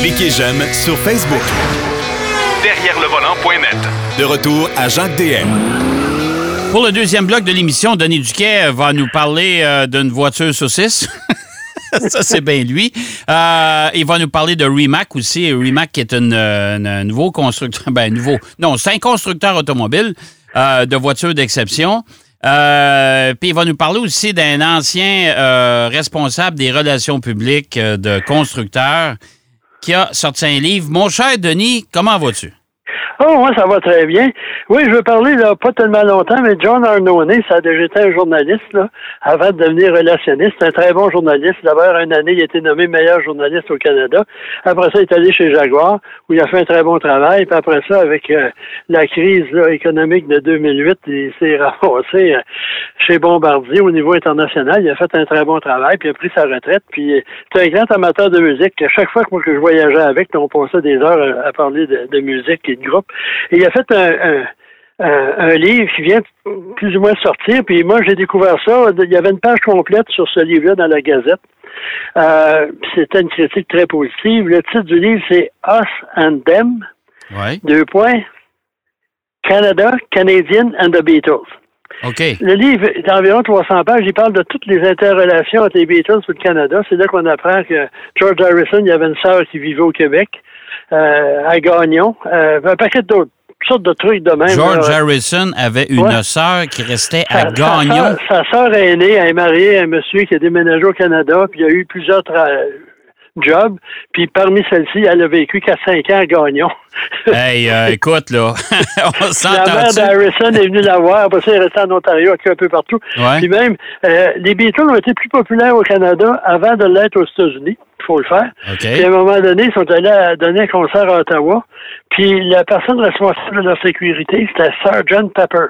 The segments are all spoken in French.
Cliquez j'aime sur Facebook. Derrière le volant.net. De retour à Jacques DM. Pour le deuxième bloc de l'émission, Denis Duquet va nous parler euh, d'une voiture saucisse. ça, c'est bien lui. Euh, il va nous parler de Rimac aussi. Rimac qui est euh, un nouveau constructeur. Ben, nouveau. Non, c'est un constructeur automobile euh, de voitures d'exception. Euh, puis il va nous parler aussi d'un ancien euh, responsable des relations publiques euh, de constructeur qui a sorti un livre. Mon cher Denis, comment vas-tu? Oh, moi, ça va très bien. Oui, je veux parler, là, pas tellement longtemps, mais John Arnone, ça a déjà été un journaliste, là, avant de devenir relationniste. Un très bon journaliste. D'abord, une année, il a été nommé meilleur journaliste au Canada. Après ça, il est allé chez Jaguar, où il a fait un très bon travail. Puis après ça, avec euh, la crise là, économique de 2008, il s'est ramassé euh, chez Bombardier au niveau international. Il a fait un très bon travail, puis il a pris sa retraite. Puis euh, c'est un grand amateur de musique. Chaque fois que, moi, que je voyageais avec, on passait des heures à, à parler de, de musique et de groupe. Et il a fait un, un, un, livre qui vient plus ou moins sortir. Puis moi, j'ai découvert ça. Il y avait une page complète sur ce livre-là dans la Gazette. Euh, C'était une critique très positive. Le titre du livre, c'est Us and Them. Oui. Deux points. Canada, Canadian and the Beatles. Le livre est d'environ 300 pages. Il parle de toutes les interrelations entre les Beatles et le Canada. C'est là qu'on apprend que George Harrison, il y avait une sœur qui vivait au Québec, à Gagnon. Euh, un paquet d'autres sortes de trucs de même. George là. Harrison avait une Ouais. sœur qui restait à Sa- Gagnon. Sa, sœur- aînée elle est mariée à un monsieur qui a déménagé au Canada, puis il a eu plusieurs tra- jobs. Puis parmi celles-ci, elle a vécu qu'à 5 ans à Gagnon. Hey, euh, écoute, là, on La mère d'Harrison est venue la voir. Après ça, elle est restée en Ontario, un peu partout. Ouais. Puis même, euh, les Beatles ont été plus populaires au Canada avant de l'être aux États-Unis. Il faut le faire. Puis à un moment donné, ils sont allés à donner un concert à Ottawa. Puis la personne responsable de leur sécurité, c'était Sgt. Pepper.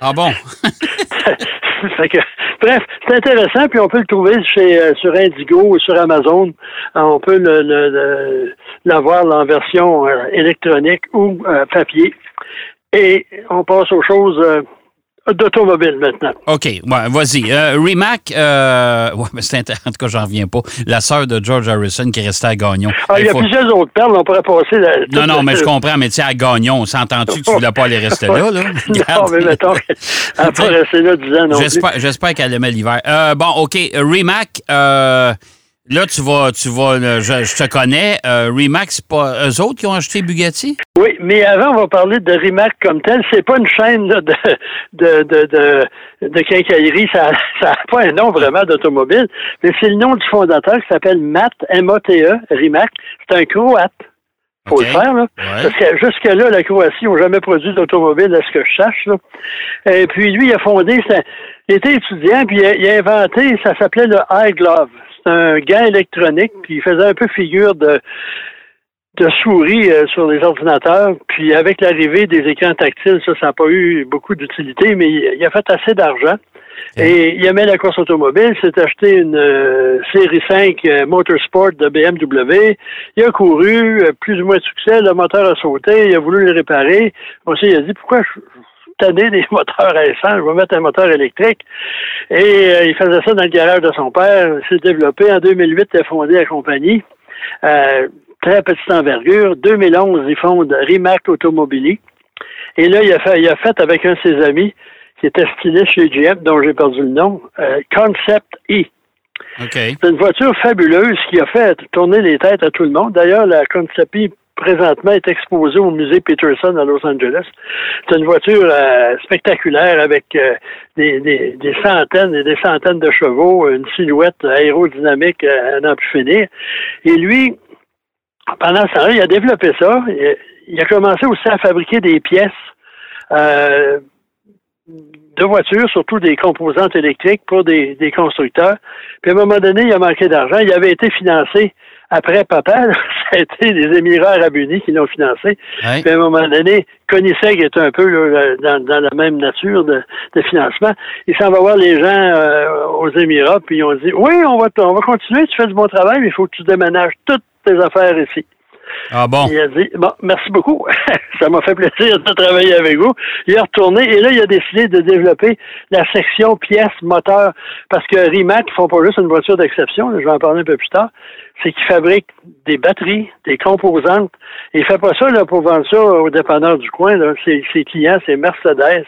Ah bon? Fait que, bref, c'est intéressant, puis on peut le trouver chez, euh, sur Indigo ou sur Amazon. Euh, on peut le- l'avoir en version euh, électronique ou euh, papier. Et on passe aux choses d'automobile maintenant. OK, ouais, vas-y. Euh, Rimac, euh, ouais, mais c'est en tout cas, j'en reviens pas. La sœur de George Harrison qui restait à Gagnon. Ah, il y a faut- plusieurs autres perles, on pourrait passer... La, Non, non, mais je comprends, mais tu sais, à Gagnon, on s'entend-tu que tu voulais pas aller rester là, là? non, mais mettons qu'elle n'a pas resté là 10 ans non. J'espère, qu'elle aimait l'hiver. Euh, bon, OK. Rimac, euh, là, tu vas, tu vas, euh, je, je te connais. Euh, c'est pas eux autres qui ont acheté Bugatti? Oui, mais avant, on va parler de Rimac comme tel. C'est pas une chaîne là, de, de, de, de, de quincaillerie. Ça n'a pas un nom vraiment d'automobile, mais c'est le nom du fondateur qui s'appelle Matt, M-A-T-E, Rimac. C'est un Croate. Faut le faire, là. Ouais. Parce que jusque-là, la Croatie n'a jamais produit d'automobile, à ce que je sache. Là. Et puis, lui, il a fondé, il était étudiant, puis il a, il a inventé, ça s'appelait le High Glove. Un gant électronique, puis il faisait un peu figure de, de souris euh, sur les ordinateurs. Puis avec l'arrivée des écrans tactiles, ça, ça n'a pas eu beaucoup d'utilité, mais il, il a fait assez d'argent. Et? Il aimait la course automobile, s'est acheté une euh, série 5 euh, Motorsport de BMW. Il a couru, euh, plus ou moins de succès, le moteur a sauté, il a voulu le réparer. Ensuite, il a dit pourquoi je tanné des moteurs à essence, je vais mettre un moteur électrique. Et euh, il faisait ça dans le garage de son père. Il s'est développé. En 2008, il a fondé la compagnie. Euh, très petite envergure. 2011, il fonde Rimac Automobili. Et là, il a fait, il a fait avec un de ses amis, qui était styliste chez GM, dont j'ai perdu le nom, euh, Concept E. C'est une voiture fabuleuse qui a fait tourner les têtes à tout le monde. D'ailleurs, la Concept E, présentement, est exposée au musée Peterson à Los Angeles. C'est une voiture euh, spectaculaire avec euh, des, centaines et des centaines de chevaux, une silhouette aérodynamique euh, à n'en plus finir. Et lui, pendant ce temps-là, il a développé ça. Il- a commencé aussi à fabriquer des pièces de voitures, surtout des composantes électriques pour des constructeurs. Puis à un moment donné, il a manqué d'argent. Il avait été financé après papa. ça a été les Émirats arabes unis qui l'ont financé. Puis à un moment donné, Coniseg est un peu là, dans, dans la même nature de, de financement. Il s'en va voir les gens euh, aux Émirats, puis ils ont dit Oui, on va, on va continuer, tu fais du bon travail, mais il faut que tu déménages toutes tes affaires ici. Ah bon? Merci beaucoup. ça m'a fait plaisir de travailler avec vous. Il est retourné et là, il a décidé de développer la section pièces moteur parce que Rimac, ils font pas juste une voiture d'exception, je vais en parler un peu plus tard, c'est qu'ils fabriquent des batteries, des composantes. Et il fait pas ça là, pour vendre ça aux dépanneurs du coin. Là. Ses, clients, c'est Mercedes,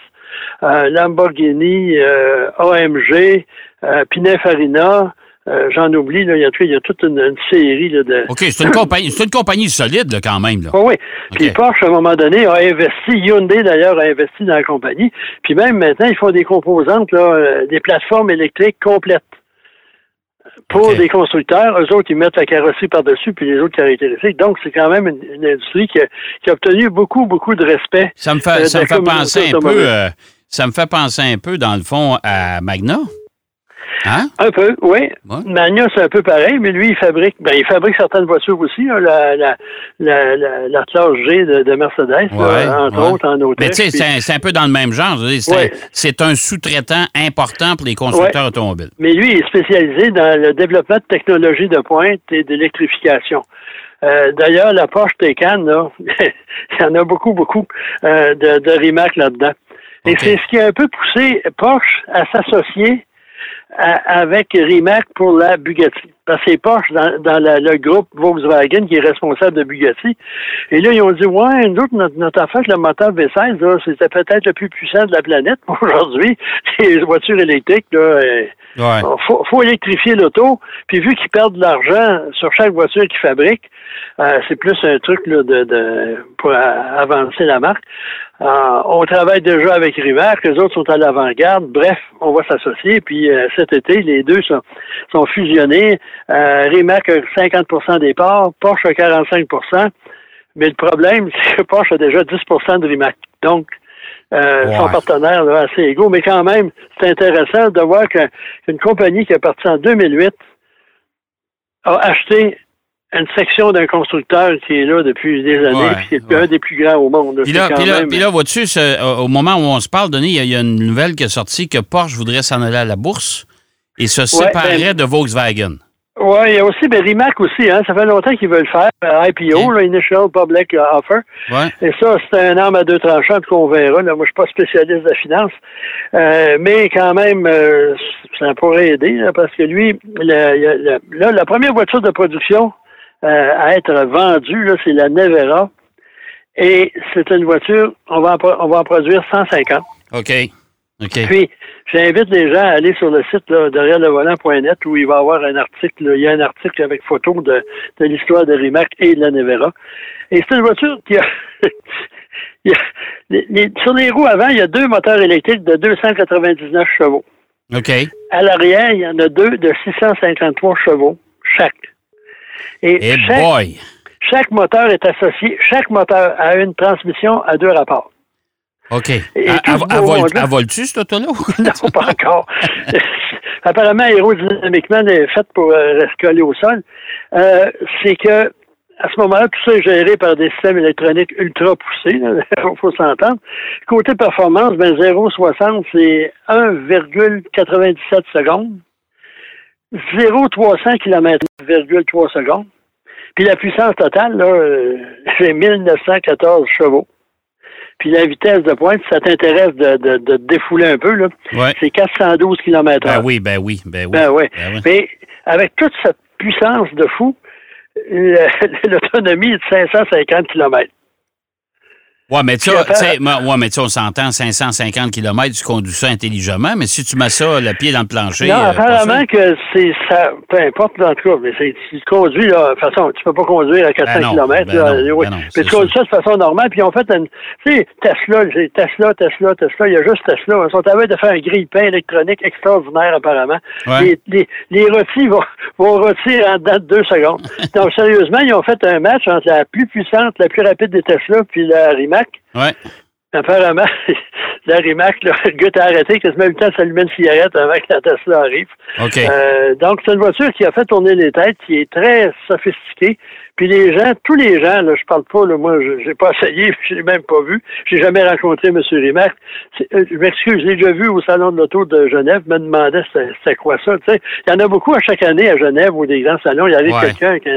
euh, Lamborghini, euh, AMG, euh, Pininfarina, euh, j'en oublie, là, il, y a, il y a toute une, série là, de. OK, c'est une compagnie, c'est une compagnie solide là, quand même. Là. Oh, oui. Puis Porsche, à un moment donné, a investi, Hyundai d'ailleurs a investi dans la compagnie. Puis même maintenant, ils font des composantes, là, euh, des plateformes électriques complètes. Pour des constructeurs, eux autres, ils mettent la carrosserie par-dessus, puis les autres caractéristiques. Donc, c'est quand même une, industrie qui a, qui a, obtenu beaucoup, beaucoup de respect. Ça me fait, euh, ça me fait penser un peu, ça me fait penser un peu, dans le fond, à Magna. Hein? Un peu, oui. Magna, c'est un peu pareil, mais lui, il fabrique, ben, il fabrique certaines voitures aussi, la, la, la, la, classe G de, Mercedes, entre autres, en Autriche. Mais tu sais, c'est un peu dans le même genre. C'est un, sous-traitant important pour les constructeurs automobiles. Mais lui, il est spécialisé dans le développement de technologies de pointe et d'électrification. Euh, d'ailleurs, la Porsche Taycan, là, il y en a beaucoup, beaucoup euh, de, de Rimac là-dedans. Et c'est ce qui a un peu poussé Porsche à s'associer avec Rimac pour la Bugatti. Que c'est Porsche dans, dans le groupe Volkswagen qui est responsable de Bugatti. Et là, ils ont dit, ouais, nous notre, notre affaire, le moteur V16, c'était peut-être le plus puissant de la planète aujourd'hui. Les voitures électriques, là, il faut, faut, électrifier l'auto. Puis vu qu'ils perdent de l'argent sur chaque voiture qu'ils fabriquent, euh, c'est plus un truc là, de, de, pour avancer la marque. Euh, on travaille déjà avec Rimac, les autres sont à l'avant-garde. Bref, on va s'associer. Puis euh, cet été, les deux sont, sont fusionnés. Rimac a 50 des parts, Porsche a 45% Mais le problème, c'est que Porsche a déjà 10% de Rimac. Donc, euh, son partenaire là, assez égaux. Mais quand même, c'est intéressant de voir qu'une compagnie qui est partie en 2008 a acheté une section d'un constructeur qui est là depuis des années, puis qui est un des plus grands au monde. Puis là, là, vois-tu, au moment où on se parle, Denis, il y, a une nouvelle qui est sortie que Porsche voudrait s'en aller à la bourse et se séparer ben, de Volkswagen. Oui, il y a aussi ben, Rimac aussi, hein. Ça fait longtemps qu'ils veulent faire euh, IPO, Initial Public Offer. Et ça, c'est un arme à deux tranchants qu'on verra. Là. Moi, je suis pas spécialiste de la finance. Euh, mais quand même, euh, ça pourrait aider, parce que lui, là, la première voiture de production à être vendue, là, c'est la Nevera. Et c'est une voiture, on va on va en produire 150. OK. Puis, j'invite les gens à aller sur le site là, derrière le volant.net où il va y avoir un article. il y a un article avec photo de, de l'histoire de Rimac et de la Nevera. Et c'est une voiture qui a. sur les roues avant, il y a deux moteurs électriques de 299 chevaux. OK. À l'arrière, il y en a deux de 653 chevaux chaque. Et chaque, boy. chaque moteur est associé, chaque moteur a une transmission à deux rapports. OK. Elle vole-tu, cette auto-là? non, pas encore. Apparemment, aérodynamiquement, elle est faite pour euh, rester collée au sol. Euh, c'est que à ce moment-là, tout ça est géré par des systèmes électroniques ultra poussés. Il faut s'entendre. Côté performance, ben 0,60, c'est 1,97 secondes. 0,300 km, 3 secondes. Puis la puissance totale, là, euh, c'est 1914 chevaux. Puis la vitesse de pointe, ça t'intéresse de, de, de, défouler un peu, là, c'est 412 km h Ben oui, ben oui, ben oui. Ben oui. Ben Mais avec toute cette puissance de fou, l'autonomie est de 550 km. Oui, mais tu sais, ouais, mais on s'entend 550 km, tu conduis ça intelligemment, mais si tu mets ça le pied dans le plancher. Non, euh, apparemment que c'est ça, peu importe en tout cas, mais c'est, tu conduis, là, de toute façon, tu peux pas conduire à 400 km, ben là, ben oui. mais tu conduis ça de façon normale, puis ils ont fait tu sais, Tesla, Tesla, Tesla, Tesla, il y a juste Tesla. Ils sont à de faire un grille-pain électronique extraordinaire, apparemment. Les, les, les rôtis vont, vont rôtir en de deux secondes. Donc, sérieusement, ils ont fait un match entre la plus puissante, la plus rapide des Tesla, puis la Rimac Ouais. apparemment, la Rimac, le gars t'a arrêté quasiment le temps de s'allumer une cigarette avant que la Tesla arrive. Euh, donc, c'est une voiture qui a fait tourner les têtes, qui est très sophistiquée. Puis les gens, tous les gens, là, je parle pas, là, moi, je n'ai pas essayé, je l'ai même pas vu. J'ai jamais rencontré M. Rimac. Euh, je m'excuse, je l'ai déjà vu au Salon de l'Auto de Genève, me demandait c'était quoi ça. Tu sais, il y en a beaucoup à chaque année à Genève ou des grands salons. Il y avait quelqu'un qui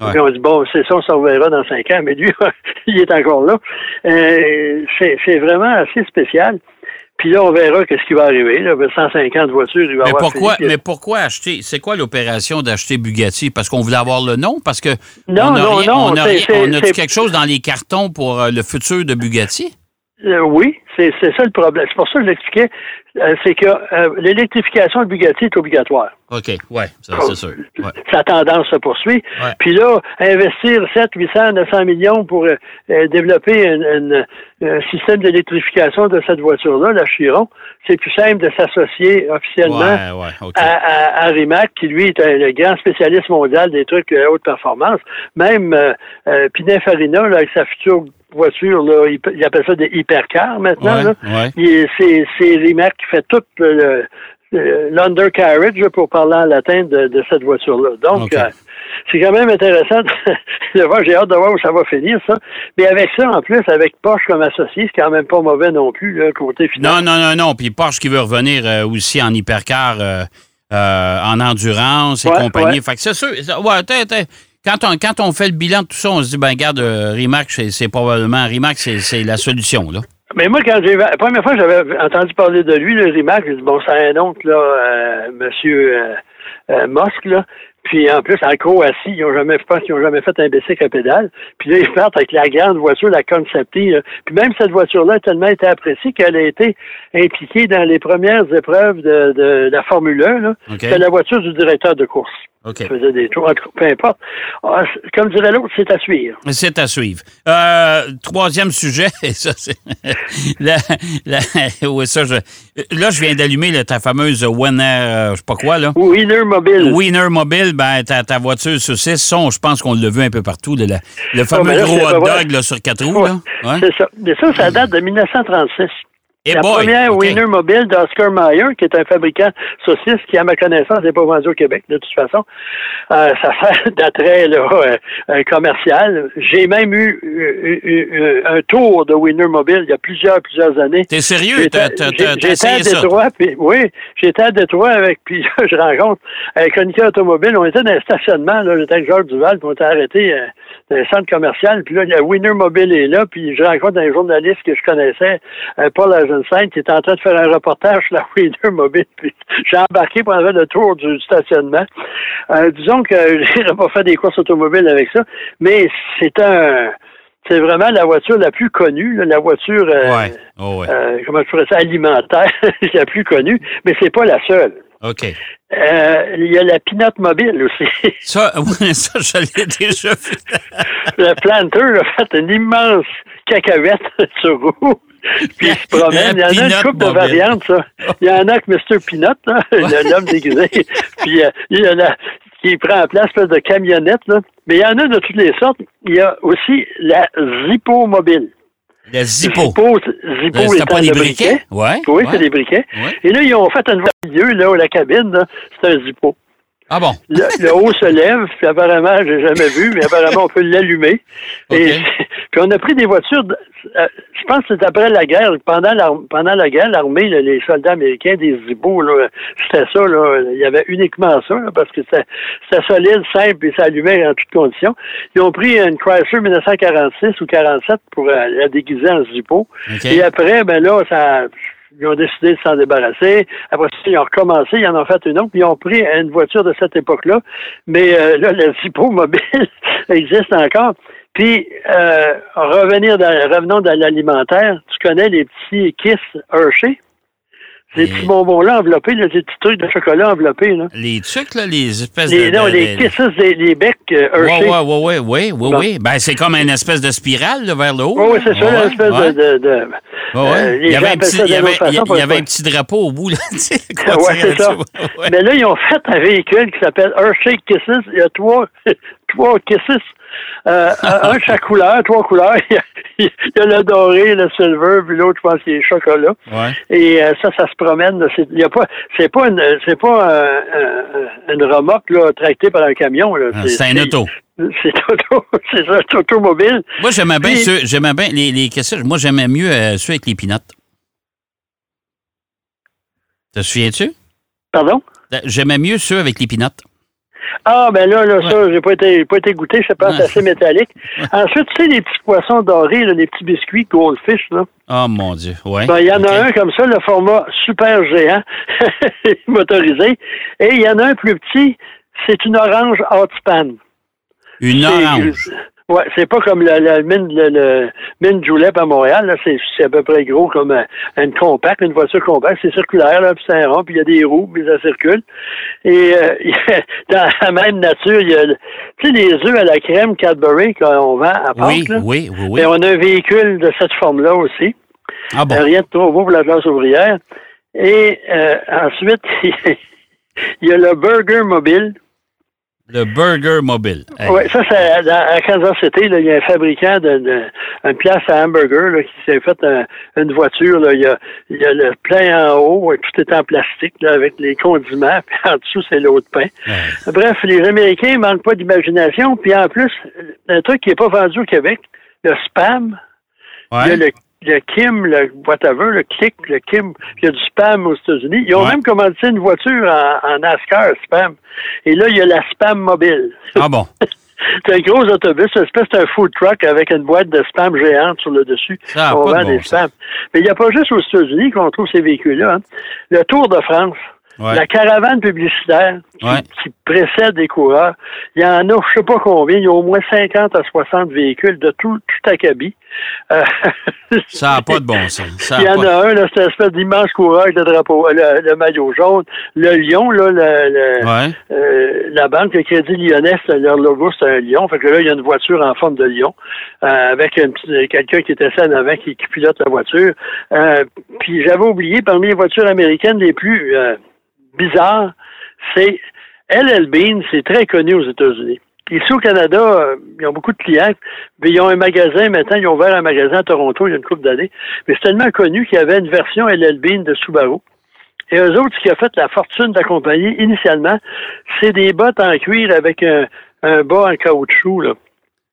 on dit Bon, c'est ça, on s'en reverra dans cinq ans, mais lui, il est encore là. Euh, c'est vraiment assez spécial. Puis là, on verra qu'est-ce qui va arriver. Là. 150 voitures, il va mais pourquoi, Mais pourquoi acheter? C'est quoi l'opération d'acheter Bugatti? Parce qu'on voulait avoir le nom? Parce que non, non, non. On a, on a quelque chose dans les cartons pour euh, le futur de Bugatti? Euh, oui, c'est ça le problème. C'est pour ça que je l'expliquais. Euh, c'est que euh, l'électrification de Bugatti est obligatoire. OK, oui, c'est sûr. Sa tendance se poursuit. Puis là, investir 7, 800, 900 millions pour développer un système d'électrification de cette voiture-là, la Chiron, c'est plus simple de s'associer officiellement à, Rimac, qui lui est le grand spécialiste mondial des trucs de haute performance. Même Pininfarina, là, avec sa future voiture, là, il, appelle ça des hypercars maintenant. C'est Rimac qui fait tout le, l'undercarriage, pour parler en latin, de, cette voiture-là. Donc, euh, c'est quand même intéressant de voir. J'ai hâte de voir où ça va finir, ça. Mais avec ça, en plus, avec Porsche comme associé, c'est quand même pas mauvais non plus, le côté final. Non, non, non, non. Puis Porsche qui veut revenir euh, aussi en hypercar, euh, en endurance et compagnie. Fait que c'est sûr. Ouais, quand on, quand on fait le bilan de tout ça, on se dit, ben, regarde, euh, Rimac, c'est probablement, Rimac, c'est la solution, là. Mais moi, quand j'ai la première fois que j'avais entendu parler de lui, le Rimac, j'ai dit, bon, c'est un oncle, là, euh, monsieur euh, euh là. Puis en plus, en Croatie, ils n'ont jamais, fait, ils ont jamais fait un bicycle à pédale. Puis là, ils partent avec la grande voiture, la Concepti. Puis même cette voiture-là a tellement été appréciée qu'elle a été impliquée dans les premières épreuves de, de, la Formule 1. Là. C'est la voiture du directeur de course. OK. faisait des tours, peu importe. Ah, comme dirait l'autre, c'est à suivre. C'est à suivre. Euh, troisième sujet, ça, c'est. là, je, viens d'allumer ta fameuse Winner, euh, je sais pas quoi, là. Winner Mobile. Winner Mobile, ben, ta, ta voiture saucisse, ça, je pense qu'on l'a vu un peu partout, le fameux gros hot dog là, sur quatre roues. C'est ça. Mais ça, ça date de 1936 la première Winner Mobile d'Oscar Mayer, qui est un fabricant saucisse qui, à ma connaissance, n'est pas vendu au Québec, de toute façon. Euh, ça fait d'attrait euh, euh, commercial. J'ai même eu un tour de Winner Mobile il y a plusieurs, plusieurs années. T'es sérieux? J'étais à Détroit, puis oui, j'étais à Détroit avec, puis je rencontre avec Chroniqueur Automobile. On était dans un stationnement, là, j'étais avec Georges Duval, puis on était arrêté dans un centre commercial, puis là, il y a Winner Mobile est là, puis je rencontre un journaliste que je connaissais, Paul qui était en train de faire un reportage sur la Winner Mobile. Puis j'ai embarqué pour faire le tour du stationnement. Euh, disons que je n'ai pas fait des courses automobiles avec ça, mais c'est un c'est vraiment la voiture la plus connue, la voiture euh, oh, euh, comment je pourrais ça, alimentaire la plus connue, mais c'est pas la seule. OK. il y a la Pinot Mobile aussi. Ça, oui, ça, je l'ai déjà vu. le planteur a fait une immense cacahuète sur roue. Puis il se promène. Il y en a une couple de variantes, ça. Il y en a que Mr. Peanut, l'homme déguisé. Puis euh, il y en a qui prend en place espèce de camionnette, là. Mais il y en a de toutes les sortes. Il y a aussi la Zippo mobile. La Zippo. Zippo, Zippo c'est pas des briquets? Ouais, oui, c'est des briquets. Et là, ils ont fait un milieu, là, où la cabine, c'est un Zippo. Ah bon? Le, haut se lève, puis apparemment, j'ai jamais vu, mais apparemment, on peut l'allumer. Et puis on a pris des voitures, euh, je pense que c'est après la guerre, pendant la, pendant la guerre, l'armée, les soldats américains, des Zibos, c'était ça, là, il y avait uniquement ça, parce que c'était solide, simple, et ça allumait en toutes conditions. Ils ont pris une Chrysler 1946 ou 47 pour euh, la déguiser en Zippo. Et après, ben là, ça ils ont décidé de s'en débarrasser. Après ça, ils ont recommencé, ils en ont fait une autre, puis ils ont pris une voiture de cette époque-là. Mais euh, là, le Zippo mobile existe encore. Puis, euh, revenir dans, revenons dans l'alimentaire. Tu connais les petits Kiss Hershey? Ces petits bonbons-là enveloppés, là, ces petits trucs de chocolat enveloppés. Là. Les trucs, là, les espèces les, de. Non, les kisses, les, les becs euh, Hershey. Oui, oui, oui, oui, oui, oui. Ben, c'est comme une espèce de spirale là, vers le haut. Oui, c'est ça, une espèce de. de, de euh, il y avait, un petit, il y avait, il y avait un petit drapeau au bout. Là, oui, c'est ça. Mais là, ils ont fait un véhicule qui s'appelle Hershey Kisses. Il y a trois, trois kisses. Euh, un de chaque couleur, trois couleurs. Il y a le doré, le silver, puis l'autre, je pense, c'est chocolat. Ouais. Et euh, ça, ça se promène. C'est pas, c'est pas une, c'est pas euh, euh, une remorque là, tractée par un camion. Ah, C'est un auto. C'est auto, c'est ça, c'est automobile. Moi, j'aimais bien ceux, j'aimais bien les, les questions. Moi, j'aimais mieux ceux avec les pinottes. Te souviens-tu? Pardon? J'aimais mieux ceux avec les pinottes. Ah, ben là, là, ça, j'ai pas été, pas été goûté, je pense, Ouais. assez métallique. Ensuite, tu sais, les petits poissons dorés, là, les petits biscuits Goldfish, là. Oh mon Dieu. Ouais. Ben, il y en a un comme ça, le format super géant, motorisé. Et il y en a un plus petit, c'est une orange hot span. Une orange. Ouais, c'est pas comme le mine, le, le mine Julep à Montréal, là, c'est, c'est à peu près gros comme un- une compacte, une voiture compacte, c'est circulaire, là, puis c'est un rond, puis il y a des roues, puis ça circule. Et euh, dans la même nature, il y a, tu sais, les œufs à la crème Cadbury qu'on vend à Pâques, Oui, oui, oui, oui. Ben, on a un véhicule de cette forme-là aussi. Ah bon? Euh, Rien de trop beau pour la classe ouvrière. Et euh, ensuite, il y a le Burger Mobile. Le burger mobile. Hey. Oui, ça, c'est dans- à Kansas City, là, il y a un fabricant de, de- une place à hamburger là, qui s'est fait un- une voiture. Là, il, y a, il y a le plein en haut, et tout est en plastique là, avec les condiments, puis en dessous, c'est l'eau de pain. Ouais. Bref, les Américains ne manquent pas d'imagination. Puis en plus, un truc qui n'est pas vendu au Québec, le spam, il y a le, le Kim, le whatever, le Click, le Kim, il y a du spam aux États-Unis. Ils ont Ouais. même commandé une voiture en, en NASCAR, spam. Et là, il y a la spam mobile. Ah bon? C'est un gros autobus, une espèce d'un food truck avec une boîte de spam géante sur le dessus. Ça on de vend bon des spams. Mais il n'y a pas juste aux États-Unis qu'on trouve ces véhicules-là. hein. Le Tour de France, Ouais. la caravane publicitaire qui, Ouais. qui précède les coureurs, il y en a, je sais pas combien, il y a au moins 50 à 60 véhicules de tout, tout acabit. Euh, Ça n'a pas de bon sens. Ça il y en a un, là, c'est une espèce d'immense coureur avec le drapeau, euh, le, le maillot jaune. Le lion, là, le, le- Ouais. euh, la banque le Crédit Lyonnais, leur logo, c'est un lion. Fait que là, il y a une voiture en forme de lion, euh, avec un petit- quelqu'un qui était en avant qui, qui pilote la voiture. Euh, puis j'avais oublié, parmi les voitures américaines les plus bizarres, c'est LL Bean, c'est très connu aux États-Unis. Ici au Canada, euh, ils ont beaucoup de clients, mais ils ont un magasin maintenant, ils ont ouvert un magasin à Toronto il y a une couple d'années. Mais c'est tellement connu qu'il y avait une version LL Bean de Subaru. Et eux autres, ce qui a fait la fortune compagnie, initialement, c'est des bottes en cuir avec un, un bas en caoutchouc, là,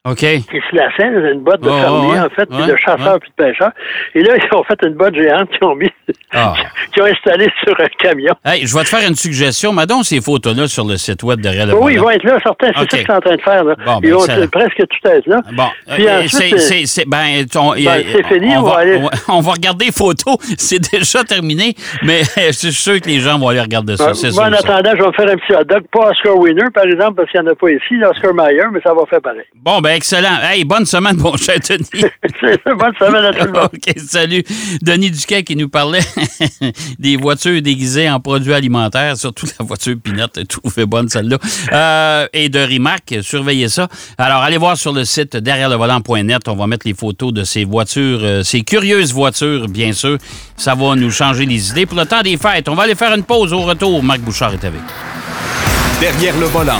OK. qui se laçait, une botte de Oh, fermier, ouais, en fait, puis ouais, de chasseur ouais. puis de pêcheur. Et là, ils ont fait une botte géante qu'ils ont mis, Ah. qu'ils ont installée sur un camion. Hey, je vais te faire une suggestion. Donc ces photos-là sur le site web derrière le oui, ils vont être là, certains, c'est OK. ça qu'ils sont en train de faire, là. Bon, ben, ils vont presque tout être là. Bon, Puis euh, ensuite, c'est, euh, c'est, ben, Ben, c'est fini, on, on va aller- on, va- regarder les photos. C'est déjà terminé, mais je suis sûr que les gens vont aller regarder ça. Ben, moi, en sûr, ça. attendant, je vais me faire un petit hot dog, pas Oscar Winner, par exemple, parce qu'il n'y en a pas ici, Oscar Mayer, mais ça va faire pareil. Bon, ben, excellent. Hey, bonne semaine, mon cher Denis. C'est ça, bonne semaine à tout le monde. OK, salut. Denis Duquet qui nous parlait des voitures déguisées en produits alimentaires, surtout la voiture Pinot, trouvée bonne celle-là, Euh, et de Rimac, surveillez ça. Alors, allez voir sur le site derrière le volant.net, on va mettre les photos de ces voitures, euh, ces curieuses voitures, bien sûr. Ça va nous changer les idées pour le temps des fêtes. On va aller faire une pause au retour. Marc Bouchard est avec. Derrière le volant.